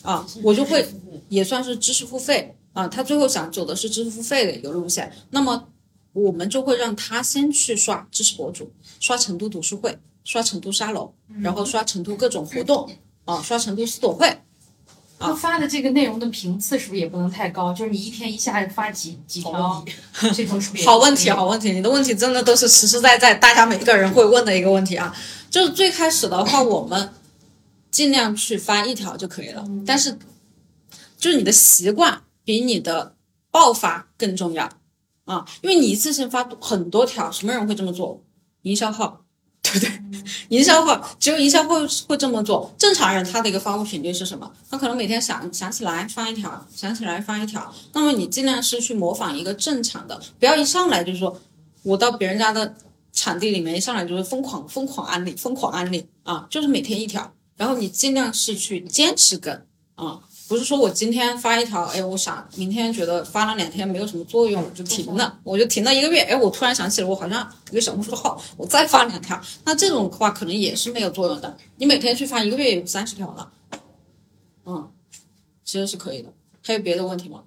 啊，我就会也算是知识付费啊，他最后想走的是知识付费的一个路线，那么我们就会让他先去刷知识博主，刷成都读书会，刷成都沙龙，然后刷成都各种活动啊，刷成都思朵会。他发的这个内容的频次是不是也不能太高？就是你一天一下发几几条，这种是不是好问题，好问题，你的问题真的都是实实在在，大家每个人会问的一个问题啊。就是最开始的话，我们尽量去发一条就可以了，但是就是你的习惯比你的爆发更重要啊，因为你一次性发很多条，什么人会这么做？营销号，对不对？营销号只有营销会会这么做，正常人他的一个发布频率是什么？他可能每天想想起来发一条，想起来发一条。那么你尽量是去模仿一个正常的，不要一上来就是说我到别人家的场地里面一上来就是疯狂疯狂安利，疯狂安利啊，就是每天一条，然后你尽量是去坚持跟啊。不是说我今天发一条，哎，我想明天觉得发了两天没有什么作用，我就停了，我就停了一个月，哎，我突然想起了我好像一个小红书号，我再发两条，那这种的话可能也是没有作用的。你每天去发一个月也有三十条了，嗯，其实是可以的。还有别的问题吗？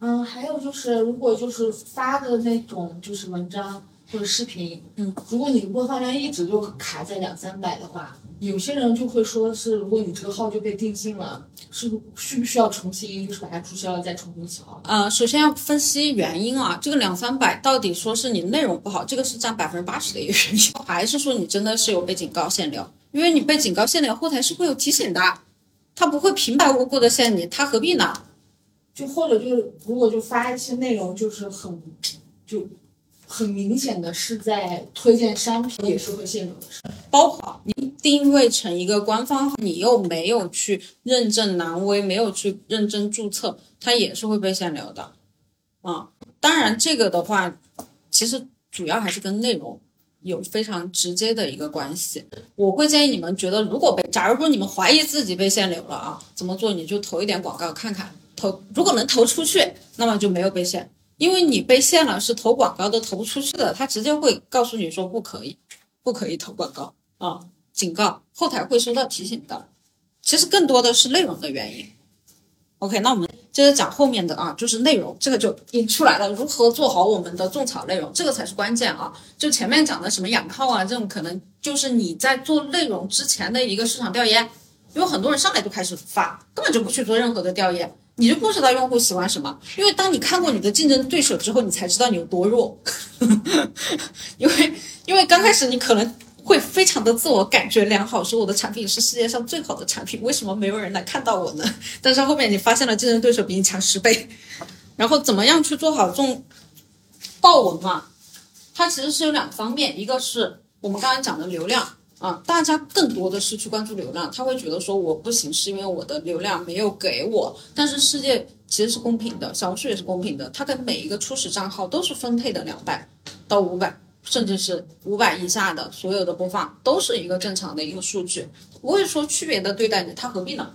嗯，还有就是，如果就是发的那种就是文章或者视频，嗯，如果你的播放量一直就卡在两三百的话，有些人就会说是，如果你这个号就被定性了，是不需不需要重新就是把它注销了再重新起号？呃，首先要分析原因啊，这个两三百到底说是你内容不好，这个是占百分之八十的一个原因，还是说你真的是有被警告限流？因为你被警告限流，后台是会有提醒的，他不会平白无故的限你，他何必呢？就或者就是如果就发一些内容就是很就很明显的是在推荐商品，也是会限流的。是包括你定位成一个官方，你又没有去认证蓝威，没有去认证注册，它也是会被限流的。啊、当然这个的话，其实主要还是跟内容有非常直接的一个关系。我会建议你们觉得，如果被，假如说你们怀疑自己被限流了啊，怎么做？你就投一点广告看看，投如果能投出去，那么就没有被限。因为你被限了，是投广告都投不出去的，他直接会告诉你说不可以，不可以投广告啊。警告，后台会收到提醒的。其实更多的是内容的原因。OK，那我们接着讲后面的啊，就是内容，这个就引出来了，如何做好我们的种草内容，这个才是关键啊。就前面讲的什么养号啊，这种可能就是你在做内容之前的一个市场调研，因为很多人上来就开始发，根本就不去做任何的调研，你就不知道用户喜欢什么。因为当你看过你的竞争对手之后，你才知道你有多弱。因为因为刚开始你可能。会非常的自我感觉良好，说我的产品是世界上最好的产品，为什么没有人来看到我呢？但是后面你发现了竞争对手比你强十倍，然后怎么样去做好这种爆文嘛？它其实是有两方面，一个是我们刚刚讲的流量啊，大家更多的是去关注流量，他会觉得说我不行是因为我的流量没有给我，但是世界其实是公平的，小红书也是公平的，它给每一个初始账号都是分配的两百到五百。甚至是五百以下的所有的播放都是一个正常的一个数据，不会说区别的对待你，它何必呢？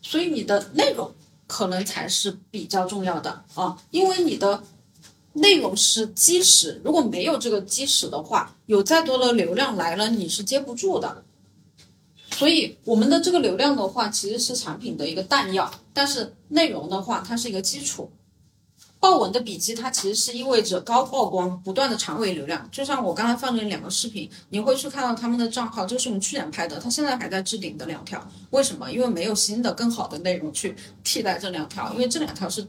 所以你的内容可能才是比较重要的啊，因为你的内容是基石，如果没有这个基石的话，有再多的流量来了你是接不住的。所以我们的这个流量的话，其实是产品的一个弹药，但是内容的话，它是一个基础。爆文的笔记，它其实是意味着高曝光、不断的长尾流量。就像我刚才放的两个视频，你会去看到他们的账号，这是我们去年拍的，它现在还在置顶的两条。为什么？因为没有新的更好的内容去替代这两条，因为这两条是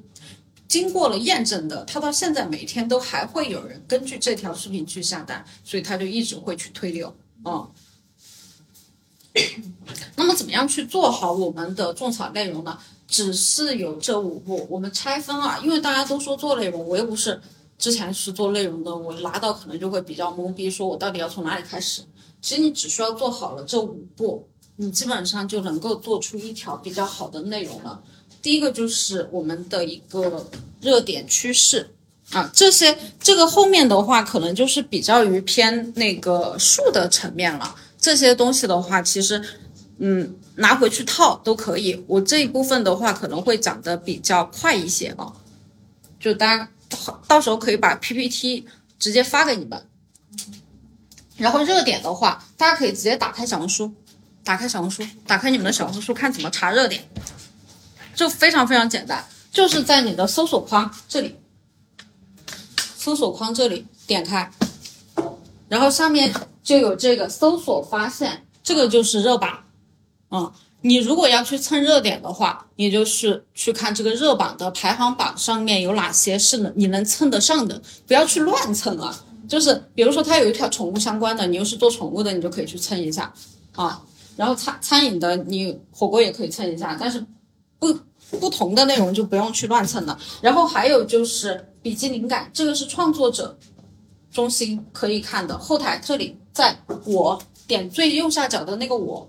经过了验证的，他到现在每天都还会有人根据这条视频去下单，所以他就一直会去推流。嗯。那么怎么样去做好我们的种草内容呢？只是有这五步，我们拆分啊，因为大家都说做内容，我又不是之前是做内容的，我拿到可能就会比较懵逼，说我到底要从哪里开始？其实你只需要做好了这五步，你基本上就能够做出一条比较好的内容了。第一个就是我们的一个热点趋势啊，这些这个后面的话可能就是比较于偏那个数的层面了，这些东西的话，其实嗯。拿回去套都可以，我这一部分的话可能会讲的比较快一些啊，就大家到时候可以把 PPT 直接发给你们。然后热点的话，大家可以直接打开小红书，打开小红书，打开你们的小红书看怎么查热点，就非常非常简单，就是在你的搜索框这里，搜索框这里点开，然后上面就有这个搜索发现，这个就是热榜。嗯，你如果要去蹭热点的话，你就是去看这个热榜的排行榜上面有哪些是能你能蹭得上的，不要去乱蹭啊。就是比如说它有一条宠物相关的，你又是做宠物的，你就可以去蹭一下啊。然后餐餐饮的，你火锅也可以蹭一下，但是不不同的内容就不用去乱蹭了。然后还有就是笔记灵感，这个是创作者中心可以看的，后台这里在我点最右下角的那个我。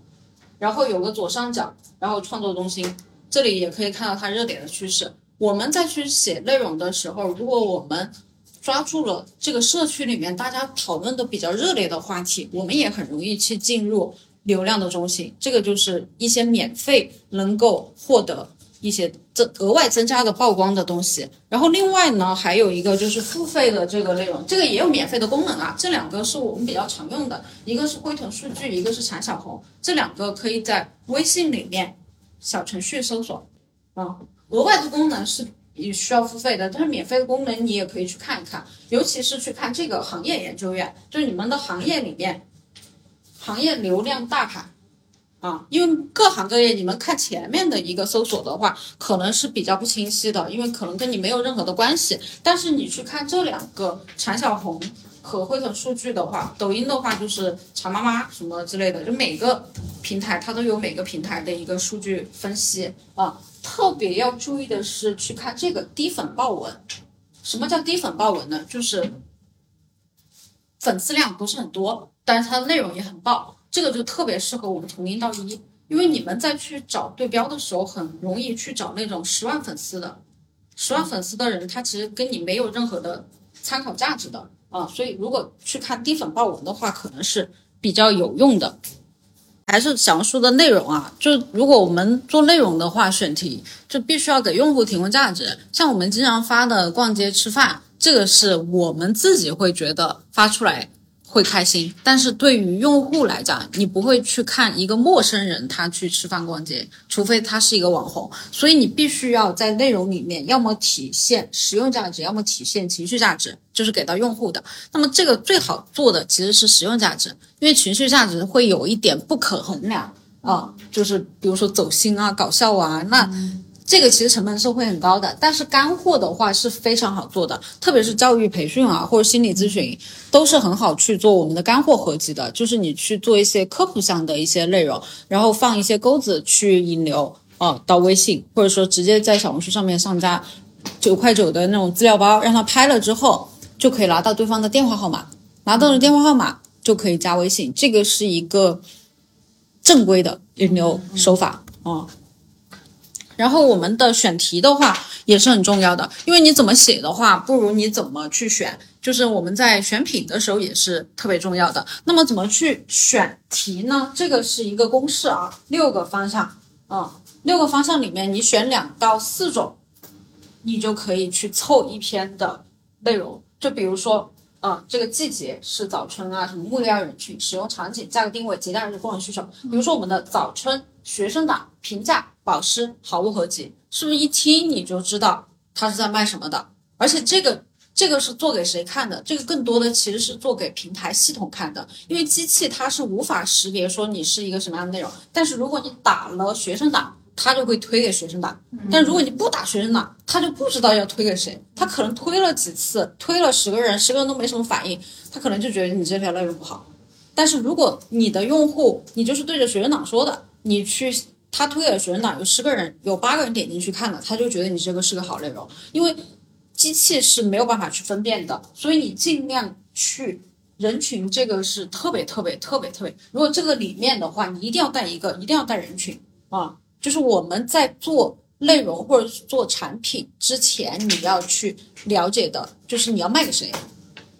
然后有个左上角，然后创作中心，这里也可以看到它热点的趋势。我们再去写内容的时候，如果我们抓住了这个社区里面大家讨论的比较热烈的话题，我们也很容易去进入流量的中心。这个就是一些免费能够获得。一些增额外增加的曝光的东西，然后另外呢，还有一个就是付费的这个内容，这个也有免费的功能啊。这两个是我们比较常用的，一个是辉腾数据，一个是产小红，这两个可以在微信里面小程序搜索。啊，额外的功能是也需要付费的，但是免费的功能你也可以去看一看，尤其是去看这个行业研究院，就是你们的行业里面行业流量大盘。啊，因为各行各业，你们看前面的一个搜索的话，可能是比较不清晰的，因为可能跟你没有任何的关系。但是你去看这两个产小红和汇总数据的话，抖音的话就是产妈妈什么之类的，就每个平台它都有每个平台的一个数据分析啊。特别要注意的是去看这个低粉爆文。什么叫低粉爆文呢？就是粉丝量不是很多，但是它的内容也很爆。这个就特别适合我们从零到一，因为你们在去找对标的时候，很容易去找那种十万粉丝的，十万粉丝的人，他其实跟你没有任何的参考价值的啊。所以如果去看低粉爆文的话，可能是比较有用的。还是小红书的内容啊，就如果我们做内容的话，选题就必须要给用户提供价值。像我们经常发的逛街、吃饭，这个是我们自己会觉得发出来。会开心，但是对于用户来讲，你不会去看一个陌生人他去吃饭逛街，除非他是一个网红。所以你必须要在内容里面，要么体现实用价值，要么体现情绪价值，就是给到用户的。那么这个最好做的其实是实用价值，因为情绪价值会有一点不可衡量啊，就是比如说走心啊、搞笑啊，那。这个其实成本是会很高的，但是干货的话是非常好做的，特别是教育培训啊或者心理咨询，都是很好去做我们的干货合集的。就是你去做一些科普项的一些内容，然后放一些钩子去引流啊到微信，或者说直接在小红书上面上架九块九的那种资料包，让他拍了之后就可以拿到对方的电话号码，拿到了电话号码就可以加微信，这个是一个正规的引流手法啊。然后我们的选题的话也是很重要的，因为你怎么写的话，不如你怎么去选。就是我们在选品的时候也是特别重要的。那么怎么去选题呢？这个是一个公式啊，六个方向，嗯，六个方向里面你选两到四种，你就可以去凑一篇的内容。就比如说，啊，这个季节是早春啊，什么目标人群、使用场景、价格定位、节假日个人需求。比如说我们的早春学生党平价。保湿好物合集是不是一听你就知道他是在卖什么的？而且这个这个是做给谁看的？这个更多的其实是做给平台系统看的，因为机器它是无法识别说你是一个什么样的内容。但是如果你打了学生党，它就会推给学生党；但如果你不打学生党，他就不知道要推给谁。他可能推了几次，推了十个人，十个人都没什么反应，他可能就觉得你这条内容不好。但是如果你的用户你就是对着学生党说的，你去。他推给学生党有十个人，有八个人点进去看了，他就觉得你这个是个好内容，因为机器是没有办法去分辨的，所以你尽量去人群，这个是特别特别特别特别。如果这个里面的话，你一定要带一个，一定要带人群啊，就是我们在做内容或者做产品之前，你要去了解的，就是你要卖给谁。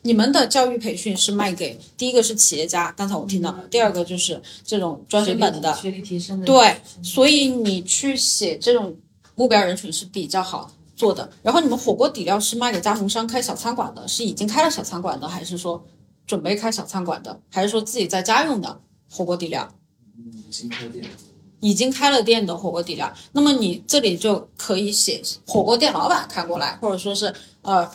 你们的教育培训是卖给第一个是企业家，刚才我听到的，第二个就是这种专升本的学历提升的，对，所以你去写这种目标人群是比较好做的。然后你们火锅底料是卖给加盟商开小餐馆的，是已经开了小餐馆的，还是说准备开小餐馆的，还是说自己在家用的火锅底料？嗯已经开店，已经开了店的火锅底料。那么你这里就可以写火锅店老板开过来，或者说是呃。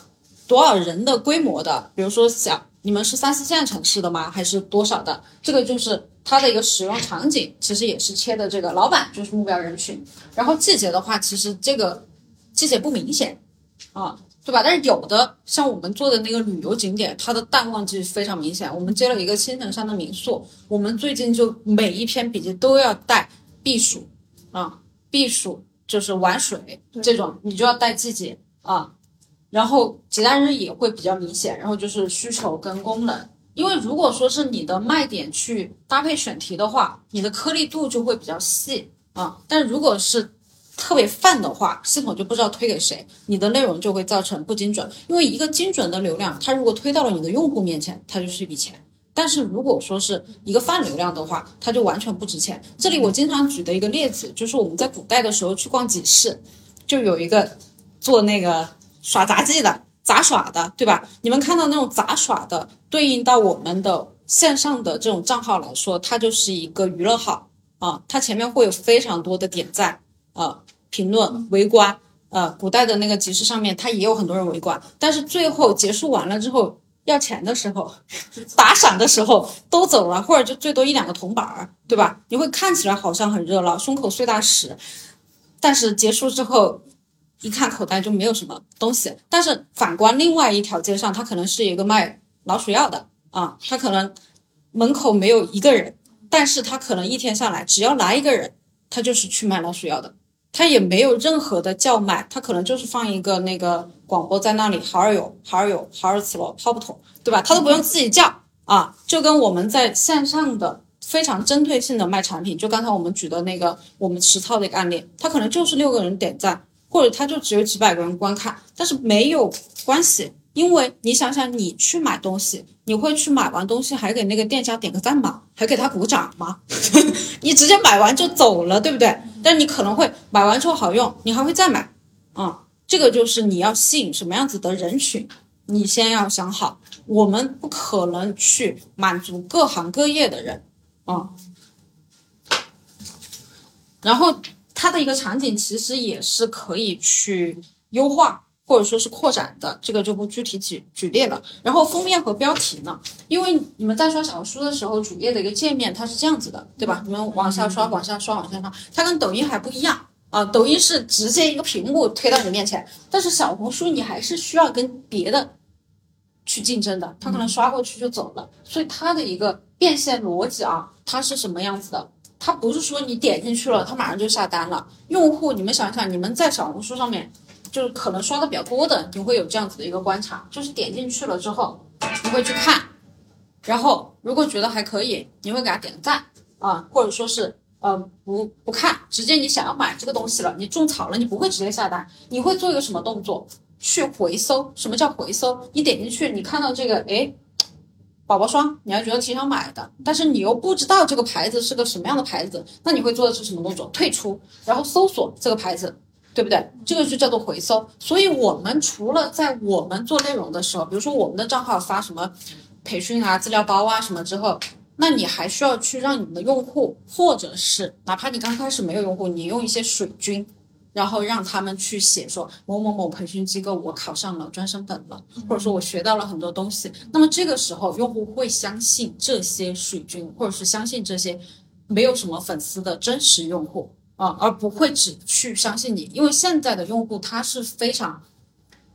多少人的规模的？比如说，想你们是三四线城市的吗？还是多少的？这个就是它的一个使用场景，其实也是切的这个老板就是目标人群。然后季节的话，其实这个季节不明显啊，对吧？但是有的像我们做的那个旅游景点，它的淡旺季非常明显。我们接了一个青城山的民宿，我们最近就每一篇笔记都要带避暑啊，避暑就是玩水这种，你就要带季节啊。然后节假日也会比较明显，然后就是需求跟功能，因为如果说是你的卖点去搭配选题的话，你的颗粒度就会比较细啊。但如果是特别泛的话，系统就不知道推给谁，你的内容就会造成不精准。因为一个精准的流量，它如果推到了你的用户面前，它就是一笔钱；但是如果说是一个泛流量的话，它就完全不值钱。这里我经常举的一个例子，就是我们在古代的时候去逛集市，就有一个做那个。耍杂技的、杂耍的，对吧？你们看到那种杂耍的，对应到我们的线上的这种账号来说，它就是一个娱乐号啊，它前面会有非常多的点赞啊、评论、围观。呃，古代的那个集市上面，它也有很多人围观，但是最后结束完了之后，要钱的时候、打赏的时候都走了，或者就最多一两个铜板儿，对吧？你会看起来好像很热闹，胸口碎大石，但是结束之后。一看口袋就没有什么东西，但是反观另外一条街上，他可能是一个卖老鼠药的啊，他可能门口没有一个人，但是他可能一天下来只要来一个人，他就是去卖老鼠药的，他也没有任何的叫卖，他可能就是放一个那个广播在那里，好儿有，好儿有，好儿吃了，泡不桶，对吧？他都不用自己叫啊，就跟我们在线上的非常针对性的卖产品，就刚才我们举的那个我们实操的一个案例，他可能就是六个人点赞。或者他就只有几百个人观看，但是没有关系，因为你想想，你去买东西，你会去买完东西还给那个店家点个赞吗？还给他鼓掌吗？你直接买完就走了，对不对？但你可能会买完之后好用，你还会再买啊。这个就是你要吸引什么样子的人群你先要想好，我们不可能去满足各行各业的人啊。然后它的一个场景其实也是可以去优化或者说是扩展的，这个就不具体举举例了。然后封面和标题呢，因为你们在刷小红书的时候，主页的一个界面它是这样子的，对吧？你们往下刷，往下刷，往下刷，它跟抖音还不一样啊。抖音是直接一个屏幕推到你面前，但是小红书你还是需要跟别的去竞争的，它可能刷过去就走了，所以它的一个变现逻辑啊，它是什么样子的？它不是说你点进去了，它马上就下单了。用户，你们想想，你们在小红书上面，就是可能刷的比较多的，你会有这样子的一个观察，就是点进去了之后，你会去看，然后如果觉得还可以，你会给他点个赞啊，或者说是呃不不看，直接你想要买这个东西了，你种草了，你不会直接下单，你会做一个什么动作？去回搜。什么叫回搜？你点进去，你看到这个，哎。宝宝霜，你还觉得挺想买的，但是你又不知道这个牌子是个什么样的牌子，那你会做的是什么动作？退出，然后搜索这个牌子，对不对？这个就叫做回搜。所以，我们除了在我们做内容的时候，比如说我们的账号发什么培训啊、资料包啊什么之后，那你还需要去让你们的用户，或者是哪怕你刚开始没有用户，你用一些水军。然后让他们去写说某某某培训机构我考上了专升本了，或者说我学到了很多东西。那么这个时候用户会相信这些水军，或者是相信这些没有什么粉丝的真实用户啊，而不会只去相信你，因为现在的用户他是非常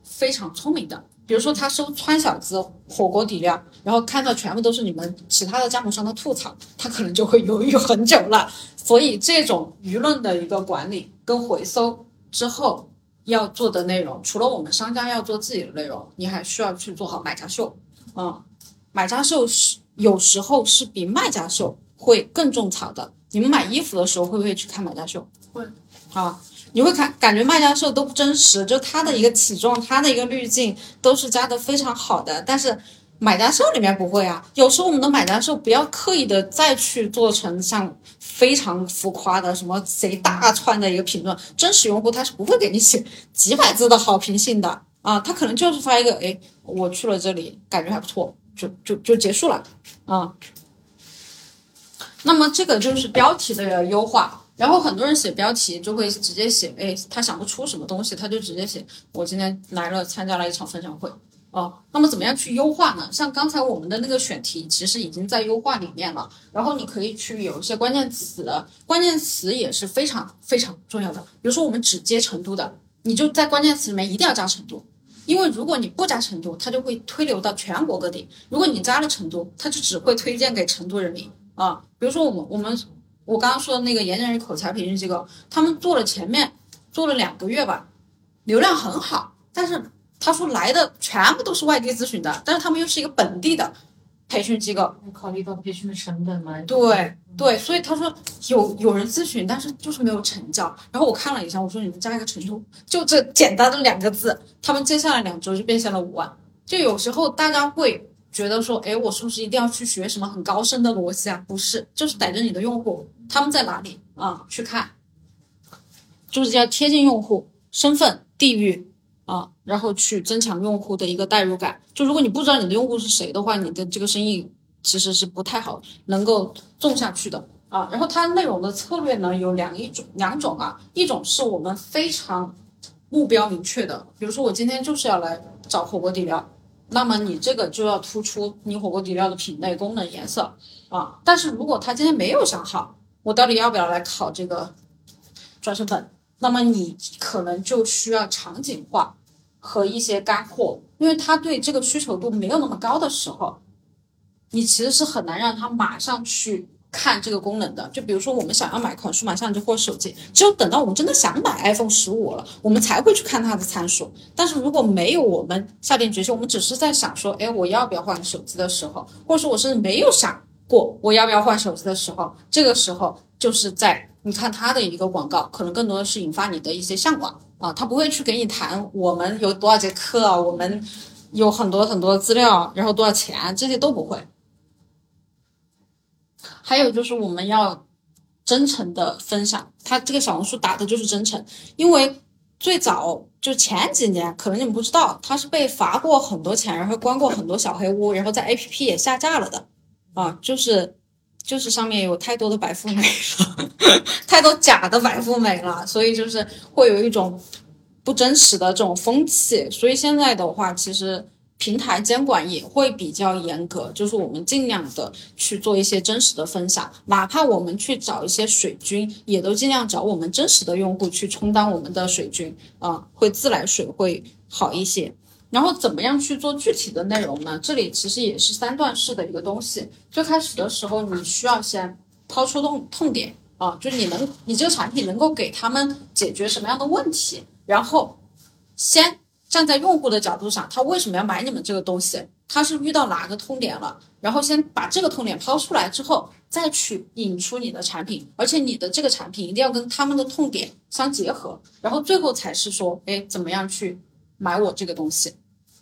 非常聪明的。比如说他收川小子火锅底料，然后看到全部都是你们其他的加盟商的吐槽，他可能就会犹豫很久了。所以这种舆论的一个管理跟回收之后要做的内容，除了我们商家要做自己的内容，你还需要去做好买家秀。嗯，买家秀是有时候是比卖家秀会更种草的。你们买衣服的时候会不会去看买家秀？会。啊。你会看感觉卖家秀都不真实，就它的一个体重，它的一个滤镜都是加的非常好的，但是买家秀里面不会啊。有时候我们的买家秀不要刻意的再去做成像非常浮夸的什么贼大串的一个评论，真实用户他是不会给你写几百字的好评信的啊，他可能就是发一个哎我去了这里感觉还不错，就就就结束了啊。那么这个就是标题的优化。然后很多人写标题就会直接写，哎，他想不出什么东西，他就直接写我今天来了参加了一场分享会，哦，那么怎么样去优化呢？像刚才我们的那个选题，其实已经在优化里面了。然后你可以去有一些关键词，关键词也是非常非常重要的。比如说我们只接成都的，你就在关键词里面一定要加成都，因为如果你不加成都，它就会推流到全国各地；如果你加了成都，它就只会推荐给成都人民啊。比如说我们我们。我刚刚说的那个演讲人口才培训机构，他们做了前面做了两个月吧，流量很好，但是他说来的全部都是外地咨询的，但是他们又是一个本地的培训机构，考虑到培训的成本嘛？对对，所以他说有有人咨询，但是就是没有成交。然后我看了一下，我说你们加一个成都，就这简单的两个字，他们接下来两周就变现了五万。就有时候大家会。觉得说，哎，我是不是一定要去学什么很高深的逻辑啊？不是，就是逮着你的用户，他们在哪里啊？去看，就是要贴近用户身份、地域啊，然后去增强用户的一个代入感。就如果你不知道你的用户是谁的话，你的这个生意其实是不太好能够种下去的啊。然后它内容的策略呢有两一种两种啊，一种是我们非常目标明确的，比如说我今天就是要来找火锅底料。那么你这个就要突出你火锅底料的品类、功能、颜色啊。但是如果他今天没有想好我到底要不要来考这个专升本，那么你可能就需要场景化和一些干货，因为他对这个需求度没有那么高的时候，你其实是很难让他马上去。看这个功能的，就比如说我们想要买款数码相机或手机，只有等到我们真的想买 iPhone 十五了，我们才会去看它的参数。但是如果没有我们下定决心，我们只是在想说，哎，我要不要换手机的时候，或者说我甚至没有想过我要不要换手机的时候，这个时候就是在你看它的一个广告，可能更多的是引发你的一些向往啊，他不会去给你谈我们有多少节课啊，我们有很多很多资料，然后多少钱，这些都不会。还有就是我们要真诚的分享，他这个小红书打的就是真诚，因为最早就前几年，可能你们不知道，它是被罚过很多钱，然后关过很多小黑屋，然后在 APP 也下架了的啊，就是就是上面有太多的白富美了，太多假的白富美了，所以就是会有一种不真实的这种风气，所以现在的话，其实。平台监管也会比较严格，就是我们尽量的去做一些真实的分享，哪怕我们去找一些水军，也都尽量找我们真实的用户去充当我们的水军啊，会自来水会好一些。然后怎么样去做具体的内容呢？这里其实也是三段式的一个东西。最开始的时候，你需要先抛出痛痛点啊，就是你能你这个产品能够给他们解决什么样的问题，然后先。站在用户的角度上，他为什么要买你们这个东西？他是遇到哪个痛点了？然后先把这个痛点抛出来之后，再去引出你的产品，而且你的这个产品一定要跟他们的痛点相结合，然后最后才是说，哎，怎么样去买我这个东西？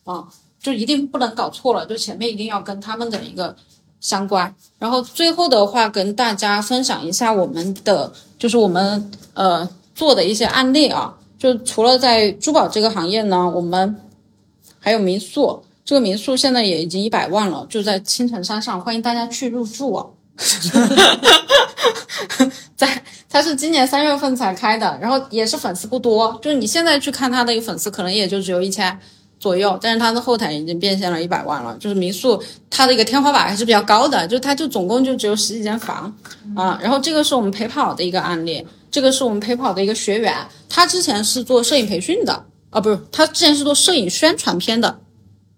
啊，就一定不能搞错了，就前面一定要跟他们的一个相关。然后最后的话，跟大家分享一下我们的，就是我们呃做的一些案例啊。就除了在珠宝这个行业呢，我们还有民宿。这个民宿现在也已经一百万了，就在青城山上，欢迎大家去入住啊。在，它是今年三月份才开的，然后也是粉丝不多，就是你现在去看它的一个粉丝，可能也就只有一千左右，但是它的后台已经变现了一百万了。就是民宿它的一个天花板还是比较高的，就它就总共就只有十几间房啊。然后这个是我们陪跑的一个案例。这个是我们陪跑的一个学员，他之前是做摄影培训的啊，不是，他之前是做摄影宣传片的，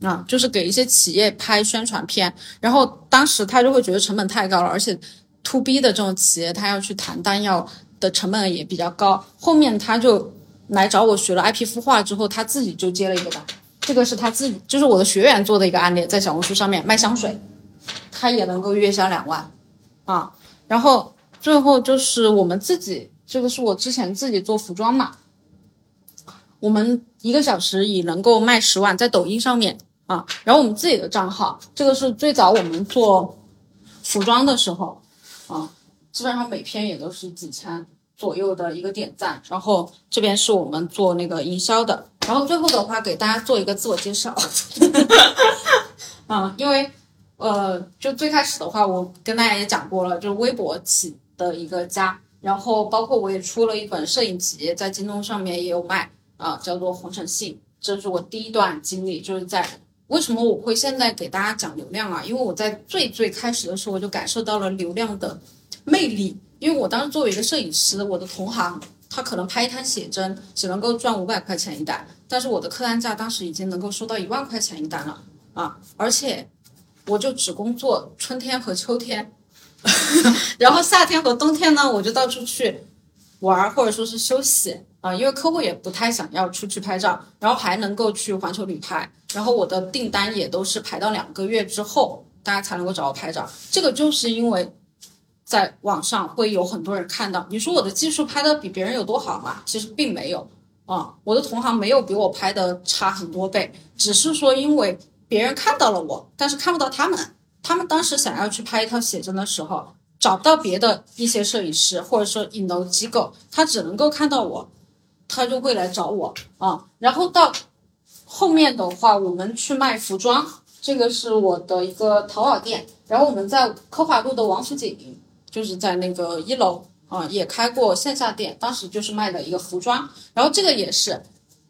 啊，就是给一些企业拍宣传片。然后当时他就会觉得成本太高了，而且 to B 的这种企业，他要去谈单要的成本也比较高。后面他就来找我学了 IP 孵化之后，他自己就接了一个单。这个是他自己，就是我的学员做的一个案例，在小红书上面卖香水，他也能够月销两万啊。然后最后就是我们自己。这个是我之前自己做服装嘛，我们一个小时也能够卖十万，在抖音上面啊。然后我们自己的账号，这个是最早我们做服装的时候啊，基本上每篇也都是几千左右的一个点赞。然后这边是我们做那个营销的。然后最后的话，给大家做一个自我介绍 啊，因为呃，就最开始的话，我跟大家也讲过了，就是微博起的一个家。然后包括我也出了一本摄影集，在京东上面也有卖啊，叫做《红尘信》。这是我第一段经历，就是在为什么我会现在给大家讲流量啊？因为我在最最开始的时候，我就感受到了流量的魅力。因为我当时作为一个摄影师，我的同行他可能拍一摊写真只能够赚五百块钱一单，但是我的客单价当时已经能够收到一万块钱一单了啊！而且我就只工作春天和秋天。然后夏天和冬天呢，我就到处去玩或者说是休息啊，因为客户也不太想要出去拍照，然后还能够去环球旅拍，然后我的订单也都是排到两个月之后，大家才能够找我拍照。这个就是因为在网上会有很多人看到，你说我的技术拍的比别人有多好嘛？其实并没有啊，我的同行没有比我拍的差很多倍，只是说因为别人看到了我，但是看不到他们。他们当时想要去拍一套写真的时候，找不到别的一些摄影师或者说影楼机构，他只能够看到我，他就会来找我啊。然后到后面的话，我们去卖服装，这个是我的一个淘宝店。然后我们在科华路的王府井，就是在那个一楼啊，也开过线下店，当时就是卖的一个服装。然后这个也是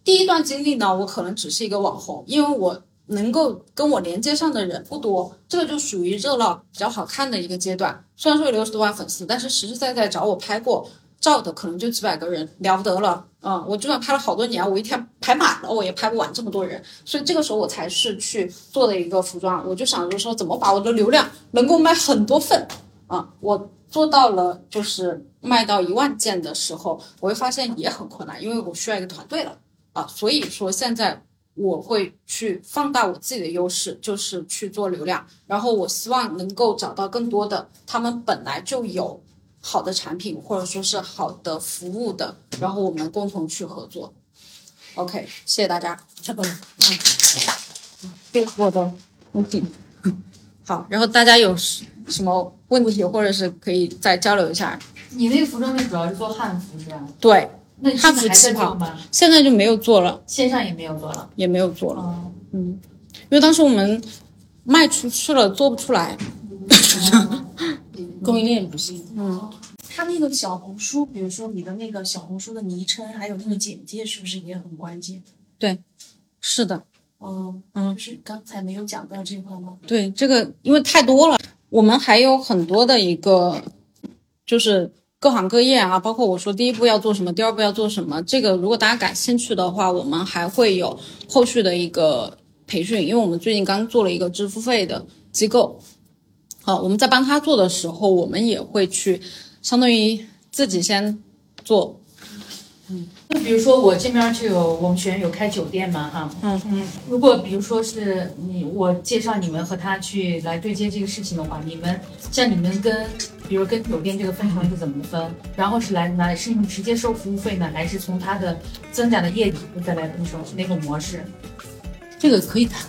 第一段经历呢，我可能只是一个网红，因为我。能够跟我连接上的人不多，这个就属于热闹、比较好看的一个阶段。虽然说有六十多万粉丝，但是实实在在找我拍过照的可能就几百个人，了不得了。嗯，我就算拍了好多年，我一天排满了，我也拍不完这么多人。所以这个时候我才是去做的一个服装，我就想着说怎么把我的流量能够卖很多份啊。我做到了，就是卖到一万件的时候，我会发现也很困难，因为我需要一个团队了啊。所以说现在。我会去放大我自己的优势，就是去做流量，然后我希望能够找到更多的他们本来就有好的产品或者说是好的服务的，然后我们共同去合作。OK，谢谢大家。差不多，嗯，给我的问题。好，然后大家有什么问题或者是可以再交流一下。你那个服装店主要是做汉服是吧？对。那你他现在还在服气泡做吗？现在就没有做了，线上也没有做了。也没有做了，嗯，因为当时我们卖出去了，做不出来，供应链不行。嗯，他那个小红书，比如说你的那个小红书的昵称，还有那个简介，是不是也很关键？对。是的，嗯嗯。就是刚才没有讲到这块吗？对这个，因为太多了，我们还有很多的一个，就是各行各业啊，包括我说第一步要做什么，第二步要做什么，这个如果大家感兴趣的话，我们还会有后续的一个培训，因为我们最近刚做了一个支付费的机构，好，我们在帮他做的时候，我们也会去，相当于自己先做，就比如说我这边就有我们学院有开酒店嘛哈，嗯嗯，如果比如说是你我介绍你们和他去来对接这个事情的话，你们像你们跟比如跟酒店这个分成是怎么分？然后是来拿是你们直接收服务费呢，还是从他的增长的业绩再来分成是哪种模式？这个可以谈。